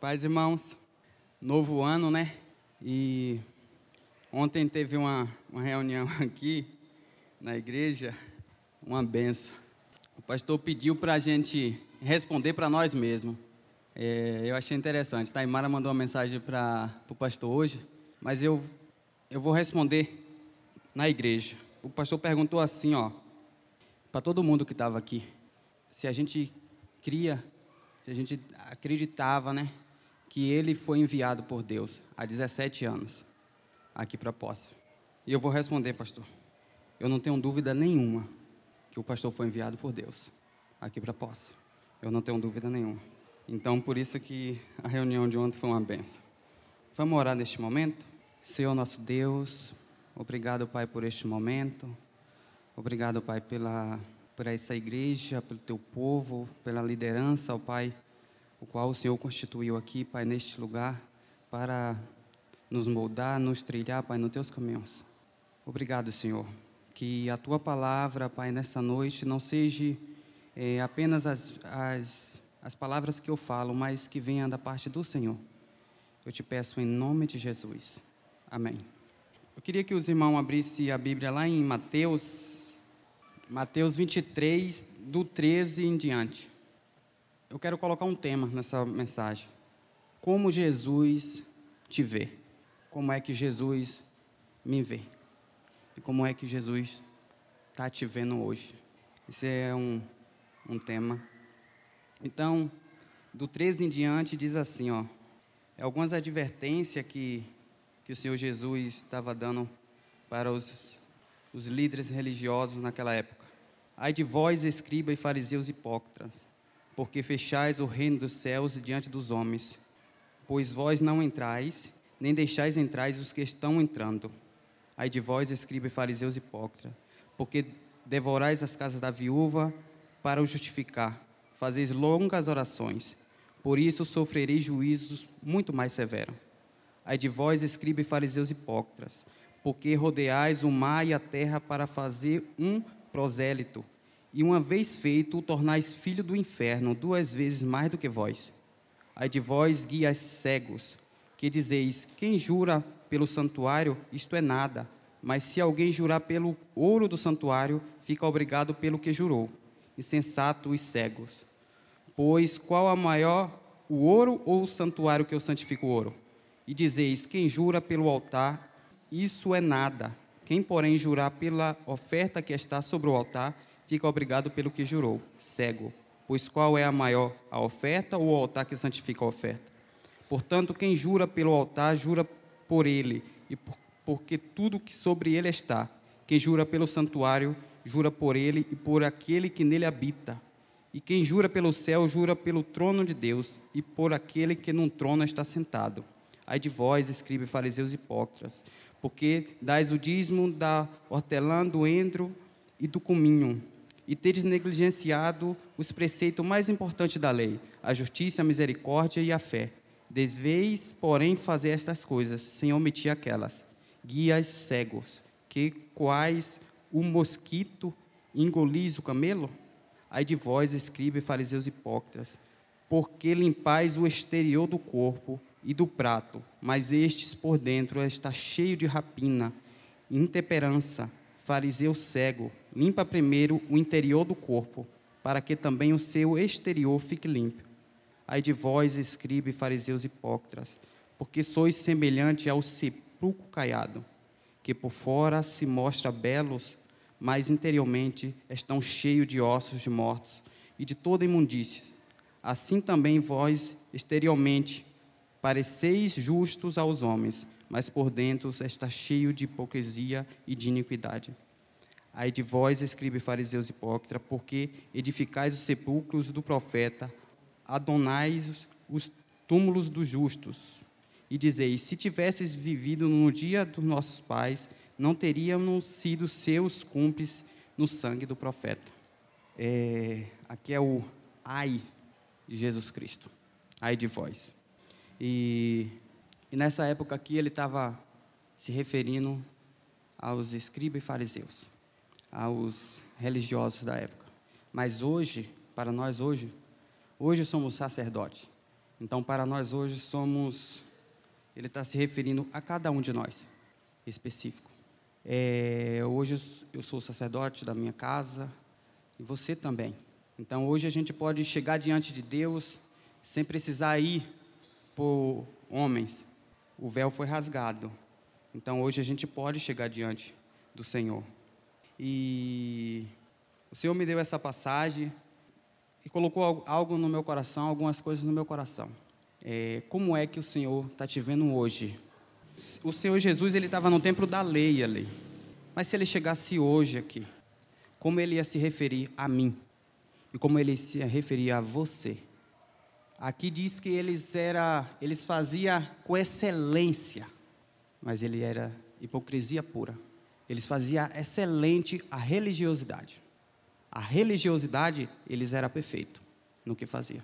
Paz, irmãos, novo ano, né? E ontem teve uma, uma reunião aqui na igreja, uma benção. O pastor pediu para a gente responder para nós mesmos. É, eu achei interessante. Taimara mandou uma mensagem para o pastor hoje, mas eu, eu vou responder na igreja. O pastor perguntou assim, ó, para todo mundo que estava aqui, se a gente cria, se a gente acreditava, né, que ele foi enviado por Deus há 17 anos aqui para Posse. E eu vou responder, pastor. Eu não tenho dúvida nenhuma que o pastor foi enviado por Deus aqui para Posse. Eu não tenho dúvida nenhuma. Então, por isso que a reunião de ontem foi uma benção. Vamos orar neste momento? Senhor nosso Deus, obrigado, Pai, por este momento. Obrigado, Pai, pela, por essa igreja, pelo teu povo, pela liderança, ó Pai, o qual o Senhor constituiu aqui, Pai, neste lugar, para nos moldar, nos trilhar, Pai, nos teus caminhos. Obrigado, Senhor. Que a tua palavra, Pai, nessa noite não seja é, apenas as, as, as palavras que eu falo, mas que venha da parte do Senhor. Eu te peço em nome de Jesus. Amém. Eu queria que os irmãos abrissem a Bíblia lá em Mateus, Mateus 23, do 13 em diante eu quero colocar um tema nessa mensagem. Como Jesus te vê? Como é que Jesus me vê? E como é que Jesus está te vendo hoje? Esse é um, um tema. Então, do 13 em diante, diz assim: ó, algumas advertências que, que o Senhor Jesus estava dando para os, os líderes religiosos naquela época. Ai de vós, escriba e fariseus hipócritas porque fechais o reino dos céus diante dos homens. Pois vós não entrais, nem deixais entrar os que estão entrando. Ai de vós, escriba e fariseus hipócritas, porque devorais as casas da viúva para o justificar, fazeis longas orações, por isso sofrereis juízos muito mais severos. Ai de vós, escriba e fariseus hipócritas, porque rodeais o mar e a terra para fazer um prosélito, e uma vez feito, o tornais filho do inferno, duas vezes mais do que vós. Ai de vós, guias cegos, que dizeis: quem jura pelo santuário, isto é nada, mas se alguém jurar pelo ouro do santuário, fica obrigado pelo que jurou. Insensato e cegos. Pois qual a maior, o ouro ou o santuário que eu santifico o ouro? E dizeis: quem jura pelo altar, isso é nada. Quem, porém, jurar pela oferta que está sobre o altar, fica obrigado pelo que jurou, cego. Pois qual é a maior, a oferta ou o altar que santifica a oferta? Portanto, quem jura pelo altar, jura por ele, e por, porque tudo que sobre ele está. Quem jura pelo santuário, jura por ele e por aquele que nele habita. E quem jura pelo céu, jura pelo trono de Deus e por aquele que num trono está sentado. Ai de vós, escribe fariseus hipócritas, porque dais o dízimo da hortelã, do endro e do cominho, e teres negligenciado os preceitos mais importantes da lei, a justiça, a misericórdia e a fé. Desveis, porém, fazer estas coisas, sem omitir aquelas. Guias cegos, que quais o mosquito engolis o camelo? Ai de vós, escribe fariseus hipócritas, porque limpais o exterior do corpo e do prato, mas estes por dentro está cheio de rapina, intemperança, fariseu cego, limpa primeiro o interior do corpo, para que também o seu exterior fique limpo. Ai de vós, escribe fariseus hipócritas, porque sois semelhante ao sepulcro caiado, que por fora se mostra belos, mas interiormente estão cheios de ossos de mortos e de toda imundícia. Assim também vós, exteriormente, pareceis justos aos homens, mas por dentro está cheio de hipocrisia e de iniquidade. Ai de vós, escribe fariseus hipócritas, porque edificais os sepulcros do profeta, adonais os túmulos dos justos, e dizeis: se tivesses vivido no dia dos nossos pais, não teríamos sido seus cúmplices no sangue do profeta. É, aqui é o ai de Jesus Cristo, ai de vós. E e nessa época aqui ele estava se referindo aos escribas e fariseus, aos religiosos da época. Mas hoje, para nós hoje, hoje somos sacerdotes. Então, para nós hoje somos. Ele está se referindo a cada um de nós, específico. É, hoje eu sou sacerdote da minha casa e você também. Então, hoje a gente pode chegar diante de Deus sem precisar ir por homens. O véu foi rasgado. Então, hoje a gente pode chegar diante do Senhor. E o Senhor me deu essa passagem e colocou algo no meu coração, algumas coisas no meu coração. É, como é que o Senhor está te vendo hoje? O Senhor Jesus ele estava no templo da lei ali. Mas se ele chegasse hoje aqui, como ele ia se referir a mim? E como ele se referia a você? Aqui diz que eles era, eles faziam com excelência, mas ele era hipocrisia pura. Eles faziam excelente a religiosidade. A religiosidade, eles eram perfeitos no que faziam.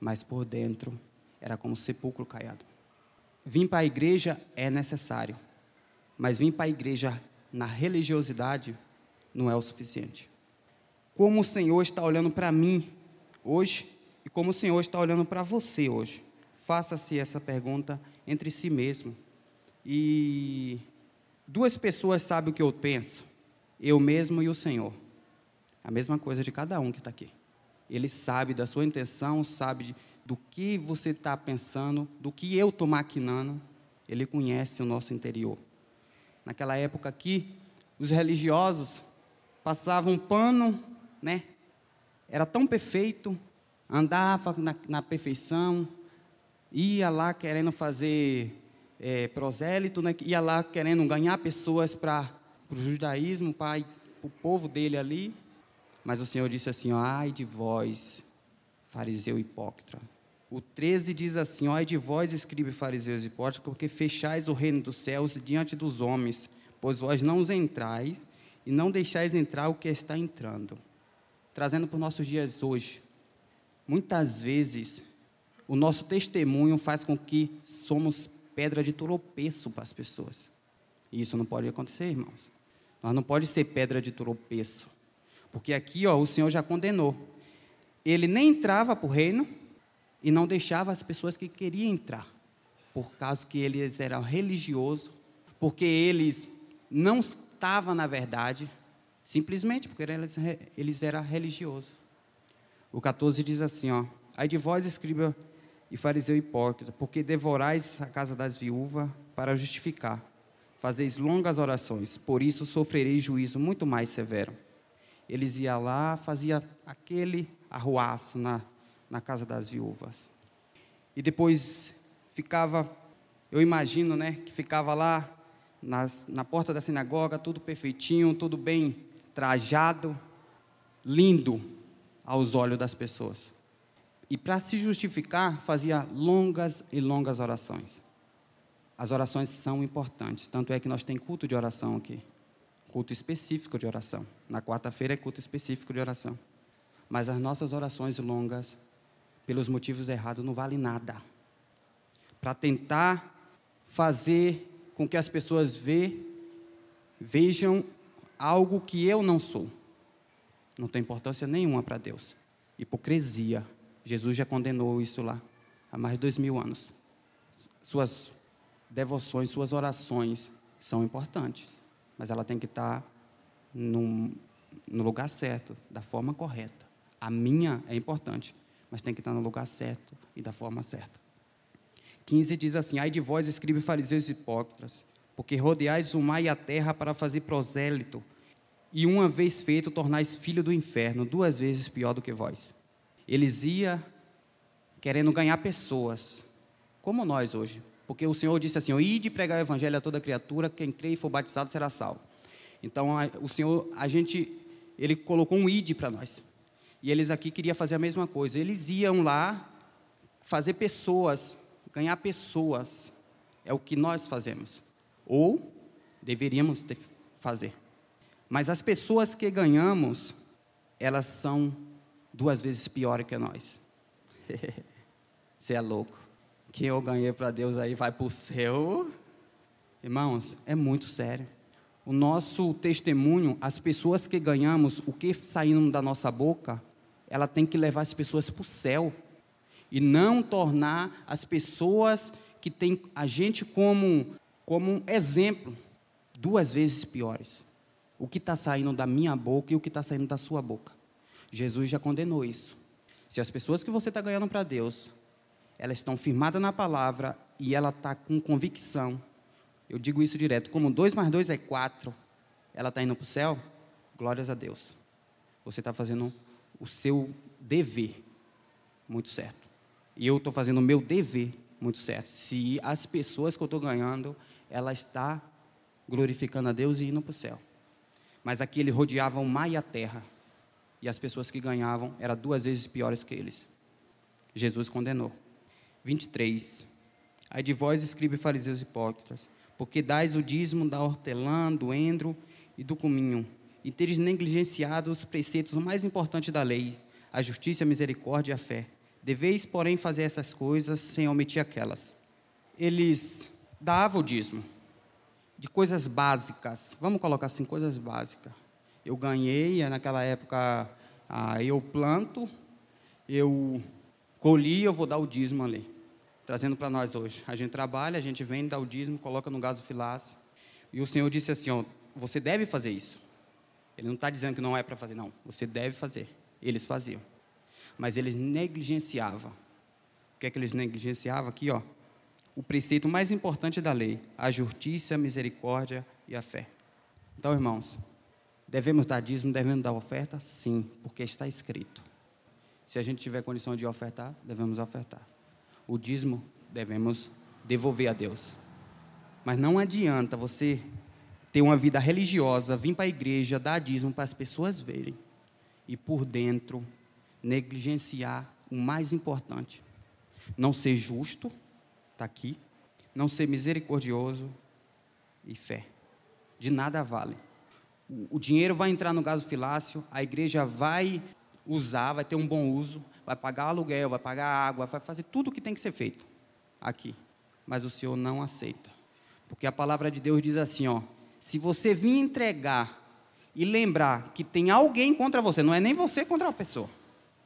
Mas por dentro, era como sepulcro caiado. Vir para a igreja é necessário. Mas vir para a igreja na religiosidade não é o suficiente. Como o Senhor está olhando para mim hoje e como o Senhor está olhando para você hoje. Faça-se essa pergunta entre si mesmo. E Duas pessoas sabem o que eu penso, eu mesmo e o Senhor. A mesma coisa de cada um que está aqui. Ele sabe da sua intenção, sabe do que você está pensando, do que eu estou maquinando. Ele conhece o nosso interior. Naquela época aqui, os religiosos passavam pano, né? Era tão perfeito, andava na, na perfeição, ia lá querendo fazer é, prosélito, né, ia lá querendo ganhar pessoas para o judaísmo, para o povo dele ali. Mas o Senhor disse assim: ai de vós, fariseu hipócrita. O 13 diz assim: ai de vós, escribe fariseus hipócritas, porque fechais o reino dos céus diante dos homens, pois vós não os entrais e não deixais entrar o que está entrando. Trazendo para os nossos dias hoje. Muitas vezes, o nosso testemunho faz com que somos pedra de tropeço para as pessoas. E isso não pode acontecer, irmãos. Nós não pode ser pedra de tropeço. Porque aqui, ó, o Senhor já condenou. Ele nem entrava para o reino e não deixava as pessoas que queriam entrar. Por causa que eles eram religiosos, porque eles não estavam na verdade, simplesmente porque eles, eles eram religiosos. O 14 diz assim, ó, Aí de vós, escriba e fariseu hipócrita, porque devorais a casa das viúvas para justificar. Fazeis longas orações, por isso sofrereis juízo muito mais severo. Eles iam lá, fazia aquele arruaço na, na casa das viúvas. E depois ficava, eu imagino, né, que ficava lá nas, na porta da sinagoga, tudo perfeitinho, tudo bem trajado, lindo aos olhos das pessoas. E para se justificar, fazia longas e longas orações. As orações são importantes, tanto é que nós temos culto de oração aqui. Culto específico de oração. Na quarta-feira é culto específico de oração. Mas as nossas orações longas, pelos motivos errados, não valem nada. Para tentar fazer com que as pessoas ve, vejam algo que eu não sou. Não tem importância nenhuma para Deus. Hipocrisia Jesus já condenou isso lá há mais de dois mil anos. Suas devoções, suas orações são importantes, mas ela tem que estar no, no lugar certo, da forma correta. A minha é importante, mas tem que estar no lugar certo e da forma certa. 15 diz assim: Ai de vós, escribe fariseus hipócritas, porque rodeais o mar e a terra para fazer prosélito, e uma vez feito tornais filho do inferno, duas vezes pior do que vós eles iam querendo ganhar pessoas, como nós hoje. Porque o Senhor disse assim: Ide pregar o evangelho a toda criatura, quem crê e for batizado será salvo. Então, a, o Senhor, a gente, ele colocou um ide para nós. E eles aqui queriam fazer a mesma coisa. Eles iam lá fazer pessoas, ganhar pessoas. É o que nós fazemos. Ou deveríamos ter, fazer. Mas as pessoas que ganhamos, elas são duas vezes pior que nós. Você é louco. Quem eu ganhei para Deus aí vai para o céu. Irmãos, é muito sério. O nosso testemunho, as pessoas que ganhamos, o que saindo da nossa boca, ela tem que levar as pessoas para o céu. e não tornar as pessoas que têm a gente como, como um exemplo duas vezes piores. O que está saindo da minha boca e o que está saindo da sua boca. Jesus já condenou isso. Se as pessoas que você está ganhando para Deus, elas estão firmadas na palavra e ela está com convicção, eu digo isso direto, como dois mais dois é quatro, ela está indo para o céu, glórias a Deus. Você está fazendo o seu dever muito certo. E eu estou fazendo o meu dever muito certo. Se as pessoas que eu estou ganhando, ela está glorificando a Deus e indo para o céu. Mas aqui ele rodeava o mar e a terra. E as pessoas que ganhavam eram duas vezes piores que eles. Jesus condenou. 23. Aí de vós, escribe fariseus hipócritas, porque dais o dízimo da hortelã, do endro e do cominho, e teres negligenciado os preceitos mais importantes da lei, a justiça, a misericórdia e a fé. Deveis, porém, fazer essas coisas sem omitir aquelas. Eles davam o dízimo de coisas básicas. Vamos colocar assim, coisas básicas. Eu ganhei, naquela época, ah, eu planto, eu colhi, eu vou dar o dízimo ali. Trazendo para nós hoje. A gente trabalha, a gente vende, dá o dízimo, coloca no gasofilácio. E o Senhor disse assim, ó, você deve fazer isso. Ele não está dizendo que não é para fazer, não. Você deve fazer. Eles faziam. Mas eles negligenciavam. O que é que eles negligenciavam aqui, ó? O preceito mais importante da lei, a justiça, a misericórdia e a fé. Então, irmãos, devemos dar dízimo, devemos dar oferta? Sim, porque está escrito. Se a gente tiver condição de ofertar, devemos ofertar. O dízimo devemos devolver a Deus. Mas não adianta você ter uma vida religiosa, vir para a igreja, dar dízimo para as pessoas verem e por dentro negligenciar o mais importante. Não ser justo, está aqui, não ser misericordioso e fé. De nada vale. O, dinheiro vai entrar no gasofilácio, a igreja vai usar, vai ter um bom uso, vai pagar aluguel, vai pagar água, vai fazer tudo o que tem que ser feito aqui. Mas o Senhor não aceita. Porque a palavra de Deus diz assim, ó, se você vir entregar e lembrar que tem alguém contra você, não é nem você contra a pessoa.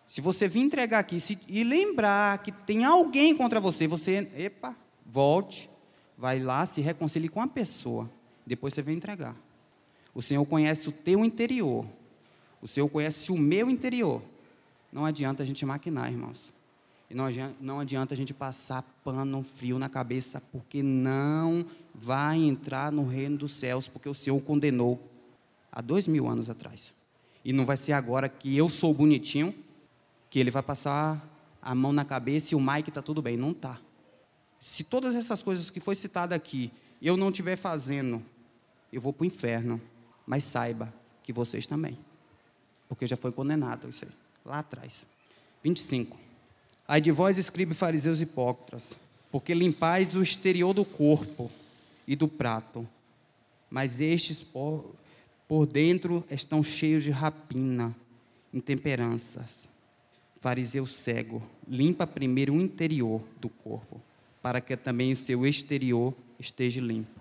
Se você vir entregar aqui se, e lembrar que tem alguém contra você, você, epa, volte, vai lá, se reconcilie com a pessoa, depois você vem entregar. O Senhor conhece o teu interior, o Senhor conhece o meu interior. Não adianta a gente maquinar, irmãos. E não adianta, não adianta a gente passar pano frio na cabeça, porque não vai entrar no reino dos céus, porque o Senhor condenou há dois mil anos atrás. E não vai ser agora que eu sou bonitinho, que ele vai passar a mão na cabeça e o Mike está tudo bem. Não está. Se todas essas coisas que foi citada aqui eu não estiver fazendo, eu vou para o inferno. Mas saiba que vocês também. Porque já foi condenado isso aí, lá atrás. 25. Ai de vós, escribe fariseus hipócritas, porque limpais o exterior do corpo e do prato, mas estes por, por dentro estão cheios de rapina, intemperanças. Fariseu cego, limpa primeiro o interior do corpo, para que também o seu exterior esteja limpo.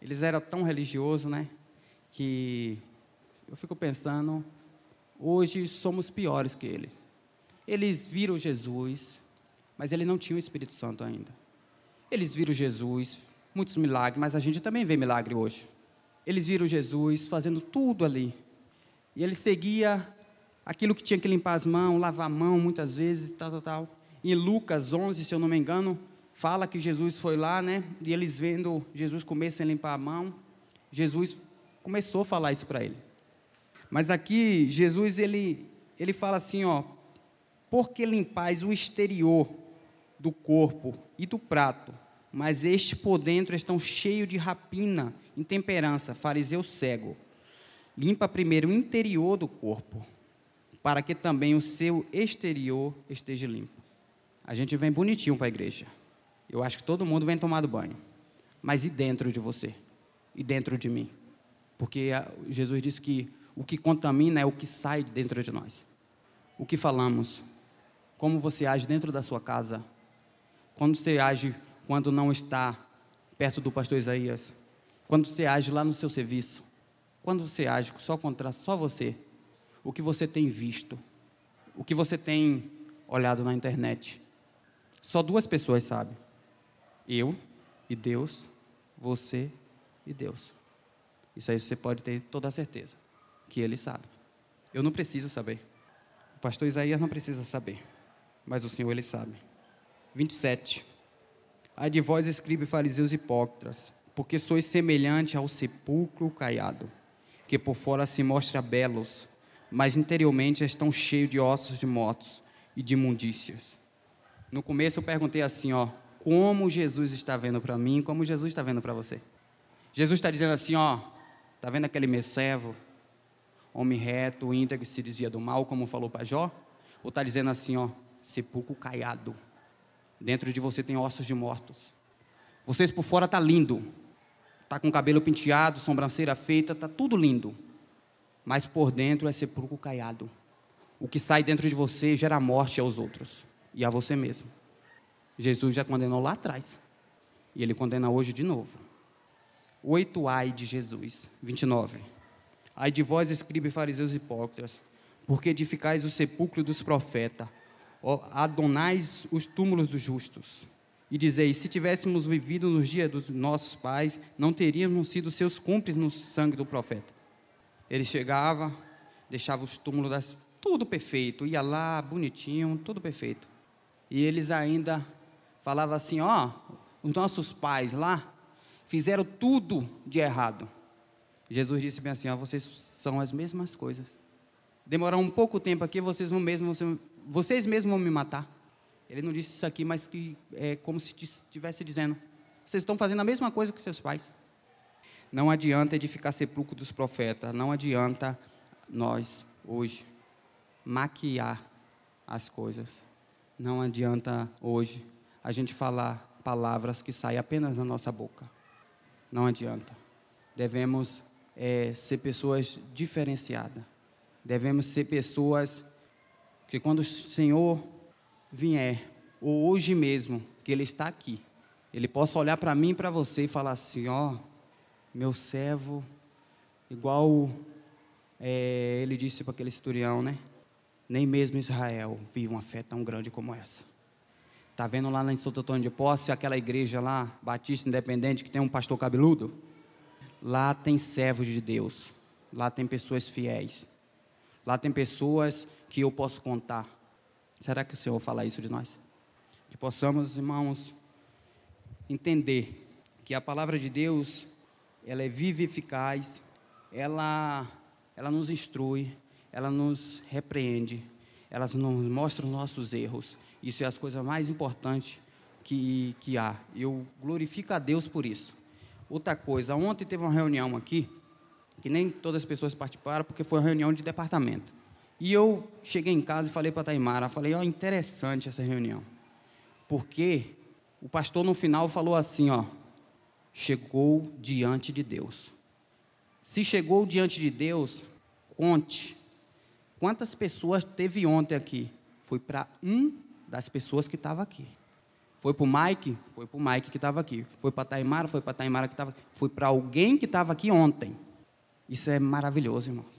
Eles eram tão religiosos, né? Que eu fico pensando, hoje somos piores que eles. Eles viram Jesus, mas ele não tinha o Espírito Santo ainda. Eles viram Jesus, muitos milagres, mas a gente também vê milagre hoje. Eles viram Jesus fazendo tudo ali. E ele seguia aquilo que tinha que limpar as mãos, lavar a mão muitas vezes, tal, tal, tal. Em Lucas 11, se eu não me engano, fala que Jesus foi lá, né? E eles vendo Jesus comer sem limpar a mão, Jesus começou a falar isso para ele. Mas aqui Jesus ele ele fala assim, ó, porque limpais o exterior do corpo e do prato, mas este por dentro estão cheio de rapina, intemperança, fariseu cego. Limpa primeiro o interior do corpo, para que também o seu exterior esteja limpo. A gente vem bonitinho para a igreja. Eu acho que todo mundo vem tomado banho. Mas e dentro de você? E dentro de mim? Porque Jesus disse que o que contamina é o que sai dentro de nós. O que falamos, como você age dentro da sua casa, quando você age quando não está perto do pastor Isaías, quando você age lá no seu serviço, quando você age só contra só você, o que você tem visto, o que você tem olhado na internet, Só duas pessoas sabem: eu e Deus, você e Deus. Isso aí você pode ter toda a certeza que Ele sabe. Eu não preciso saber. O pastor Isaías não precisa saber, mas o Senhor Ele sabe. 27. Ai de vós, escribe fariseus hipócritas, porque sois semelhante ao sepulcro caiado, que por fora se mostra belos, mas interiormente estão cheios de ossos de mortos e de imundícias. No começo eu perguntei assim, ó, como Jesus está vendo para mim, como Jesus está vendo para você. Jesus está dizendo assim, ó, tá vendo aquele meu servo, homem reto, íntegro, que se dizia do mal, como falou para Jó? Ou está dizendo assim, ó, sepulcro caiado, dentro de você tem ossos de mortos. Vocês por fora tá lindo, tá com cabelo penteado, sobrancelha feita, tá tudo lindo, mas por dentro é sepulcro caiado. O que sai dentro de você gera morte aos outros e a você mesmo. Jesus já condenou lá atrás. E ele condena hoje de novo. Oito ai de Jesus. 29. Ai de vós, escribe fariseus hipócritas, porque edificais o sepulcro dos profetas, adonais os túmulos dos justos. E dizeis: se tivéssemos vivido nos dias dos nossos pais, não teríamos sido seus cúmplices no sangue do profeta. Ele chegava, deixava os túmulos das tudo perfeito, ia lá, bonitinho, tudo perfeito. E eles ainda falavam assim: ó, os nossos pais lá fizeram tudo de errado. Jesus disse bem assim: ó, vocês são as mesmas coisas. Demorar um pouco tempo aqui, vocês vão mesmo, vocês mesmos vão me matar. Ele não disse isso aqui, mas que é como se estivesse dizendo: vocês estão fazendo a mesma coisa que seus pais. Não adianta edificar sepulcro dos profetas, não adianta nós hoje maquiar as coisas. Não adianta hoje a gente falar palavras que saem apenas da nossa boca. Não adianta. Devemos é, ser pessoas diferenciadas. Devemos ser pessoas que quando o Senhor vier, ou hoje mesmo, que Ele está aqui, Ele possa olhar para mim e para você e falar assim: ó, meu servo, igual é, ele disse para aquele historião, né? Nem mesmo Israel viu uma fé tão grande como essa. Está vendo lá em Santo Antônio de Posse, aquela igreja lá, Batista Independente, que tem um pastor cabeludo? Lá tem servos de Deus. Lá tem pessoas fiéis. Lá tem pessoas que eu posso contar. Será que o Senhor fala isso de nós? Que possamos, irmãos, entender que a palavra de Deus, ela é viva e eficaz, ela, ela nos instrui, ela nos repreende, ela nos mostra os nossos erros. Isso é as coisas mais importantes que, que há. Eu glorifico a Deus por isso. Outra coisa, ontem teve uma reunião aqui, que nem todas as pessoas participaram, porque foi uma reunião de departamento. E eu cheguei em casa e falei para a Taimara, falei, ó, oh, interessante essa reunião. Porque o pastor no final falou assim, ó, chegou diante de Deus. Se chegou diante de Deus, conte Quantas pessoas teve ontem aqui? Foi para um das pessoas que estava aqui. Foi para o Mike? Foi para o Mike que estava aqui. Foi para a Taimara? Foi para a Taimara que estava aqui. Foi para alguém que estava aqui ontem. Isso é maravilhoso, irmãos.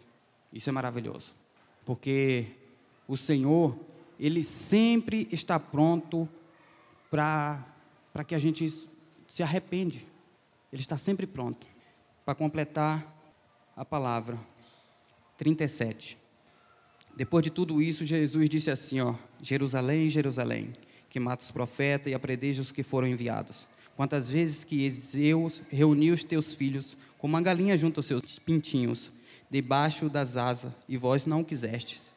Isso é maravilhoso. Porque o Senhor, Ele sempre está pronto para que a gente se arrepende. Ele está sempre pronto para completar a palavra. 37. Depois de tudo isso, Jesus disse assim: ó, Jerusalém, Jerusalém, que mata os profetas e apredeja os que foram enviados. Quantas vezes que Zeus reuniu os teus filhos, como uma galinha junto aos seus pintinhos, debaixo das asas, e vós não quisestes.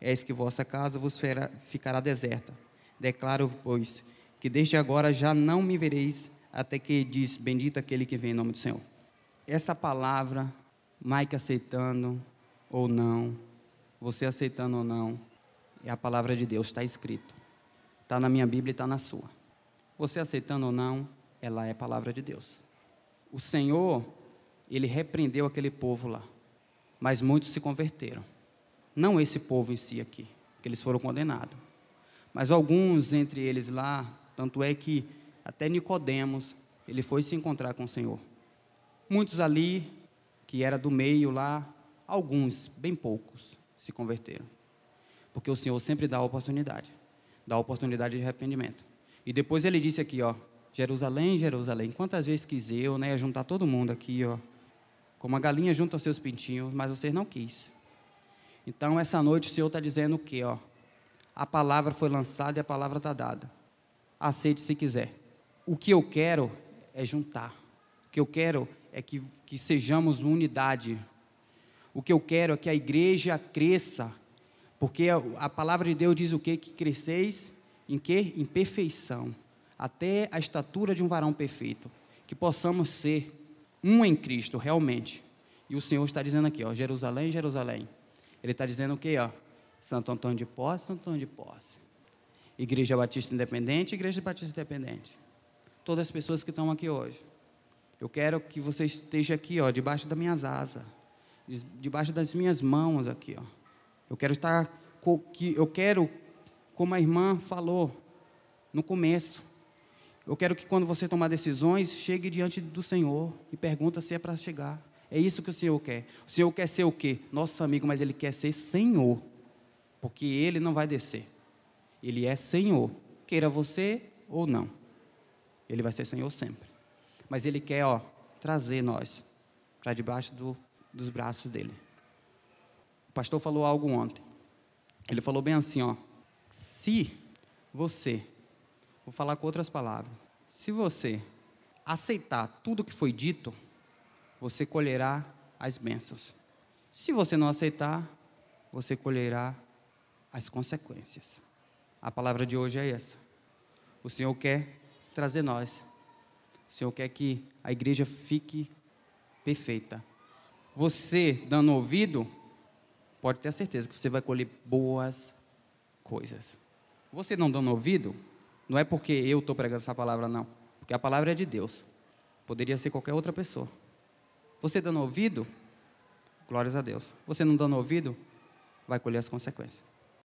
Eis que vossa casa vos ficará deserta. Declaro, pois, que desde agora já não me vereis, até que diz: Bendito aquele que vem em nome do Senhor. Essa palavra, Mike aceitando ou não, você aceitando ou não, é a palavra de Deus, está escrito. Está na minha Bíblia e está na sua. Você aceitando ou não, ela é a palavra de Deus. O Senhor, ele repreendeu aquele povo lá, mas muitos se converteram. Não esse povo em si aqui, que eles foram condenados, mas alguns entre eles lá, tanto é que até Nicodemos, ele foi se encontrar com o Senhor. Muitos ali, que era do meio lá, alguns, bem poucos, se converteram. Porque o Senhor sempre dá a oportunidade dá a oportunidade de arrependimento. E depois ele disse aqui, ó, Jerusalém, Jerusalém, quantas vezes quis eu, né, juntar todo mundo aqui, ó, como a galinha junta os seus pintinhos, mas vocês não quis. Então, essa noite o Senhor está dizendo o quê, ó? A palavra foi lançada e a palavra está dada. Aceite se quiser. O que eu quero é juntar. O que eu quero é que, que sejamos unidade. O que eu quero é que a igreja cresça. Porque a, palavra de Deus diz o quê? Que cresceis em quê? Em perfeição. Até a estatura de um varão perfeito. Que possamos ser um em Cristo, realmente. E o Senhor está dizendo aqui, ó, Jerusalém, Jerusalém. Ele está dizendo o quê, ó? Santo Antônio de Posse, Santo Antônio de Posse. Igreja Batista Independente, Igreja Batista Independente. Todas as pessoas que estão aqui hoje. Eu quero que você esteja aqui, ó, debaixo das minhas asas, debaixo das minhas mãos aqui, ó. Eu quero estar, eu quero, como a irmã falou no começo, eu quero que quando você tomar decisões, chegue diante do Senhor e pergunta se é para chegar. É isso que o Senhor quer. O Senhor quer ser o quê? Nosso amigo, mas Ele quer ser Senhor. Porque Ele não vai descer. Ele é Senhor. Queira você ou não. Ele vai ser Senhor sempre. Mas Ele quer, ó, trazer nós para debaixo do, dos braços dele. O pastor falou algo ontem. Ele falou bem assim, ó. Se você Vou falar com outras palavras. Se você aceitar tudo que foi dito, você colherá as bênçãos. Se você não aceitar, você colherá as consequências. A palavra de hoje é essa. O Senhor quer trazer nós. O Senhor quer que a igreja fique perfeita. Você, dando ouvido, pode ter certeza que você vai colher boas coisas. Você não dando ouvido, não é porque eu estou pregando essa palavra, não. Porque a palavra é de Deus. Poderia ser qualquer outra pessoa. Você dando ouvido, glórias a Deus. Você não dando ouvido, vai colher as consequências.